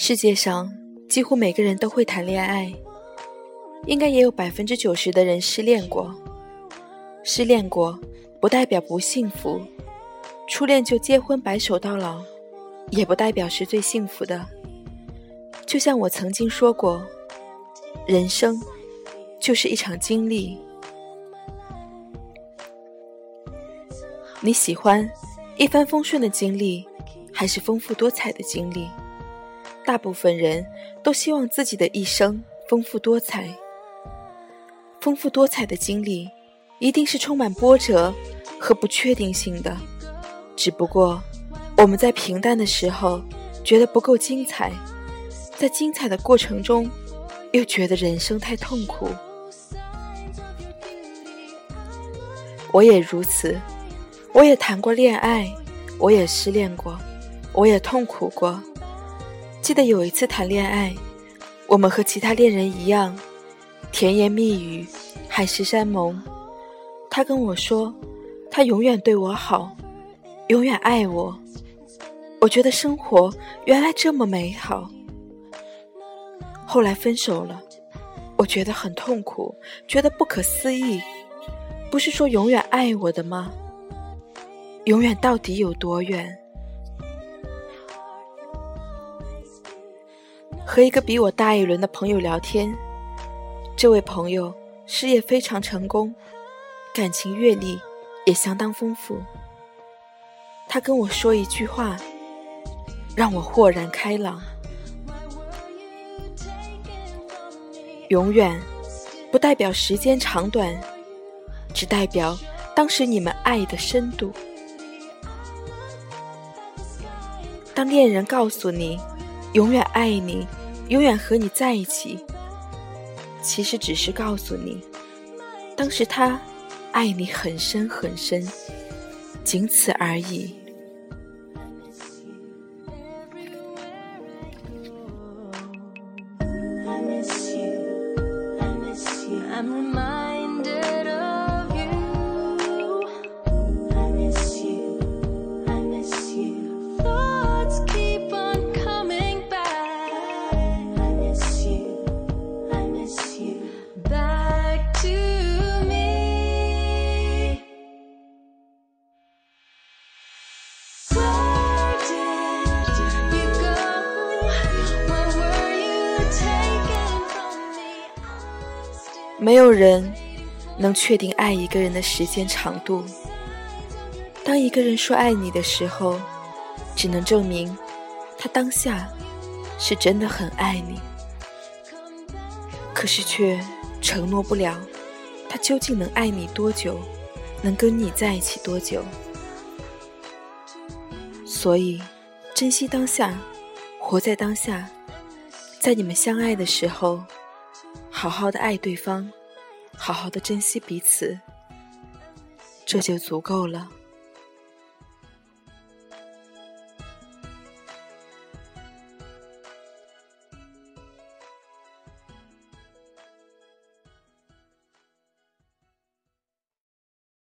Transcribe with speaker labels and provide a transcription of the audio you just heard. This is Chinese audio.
Speaker 1: 世界上几乎每个人都会谈恋爱，应该也有百分之九十的人失恋过。失恋过不代表不幸福，初恋就结婚白首到老，也不代表是最幸福的。就像我曾经说过，人生就是一场经历。你喜欢一帆风顺的经历，还是丰富多彩的经历？大部分人都希望自己的一生丰富多彩。丰富多彩的经历，一定是充满波折和不确定性的。只不过，我们在平淡的时候觉得不够精彩，在精彩的过程中，又觉得人生太痛苦。我也如此。我也谈过恋爱，我也失恋过，我也痛苦过。记得有一次谈恋爱，我们和其他恋人一样，甜言蜜语，海誓山盟。他跟我说，他永远对我好，永远爱我。我觉得生活原来这么美好。后来分手了，我觉得很痛苦，觉得不可思议。不是说永远爱我的吗？永远到底有多远？和一个比我大一轮的朋友聊天，这位朋友事业非常成功，感情阅历也相当丰富。他跟我说一句话，让我豁然开朗：永远不代表时间长短，只代表当时你们爱的深度。当恋人告诉你“永远爱你，永远和你在一起”，其实只是告诉你，当时他爱你很深很深，仅此而已。没有人能确定爱一个人的时间长度。当一个人说爱你的时候，只能证明他当下是真的很爱你，可是却承诺不了他究竟能爱你多久，能跟你在一起多久。所以，珍惜当下，活在当下，在你们相爱的时候。好好的爱对方，好好的珍惜彼此，这就足够了。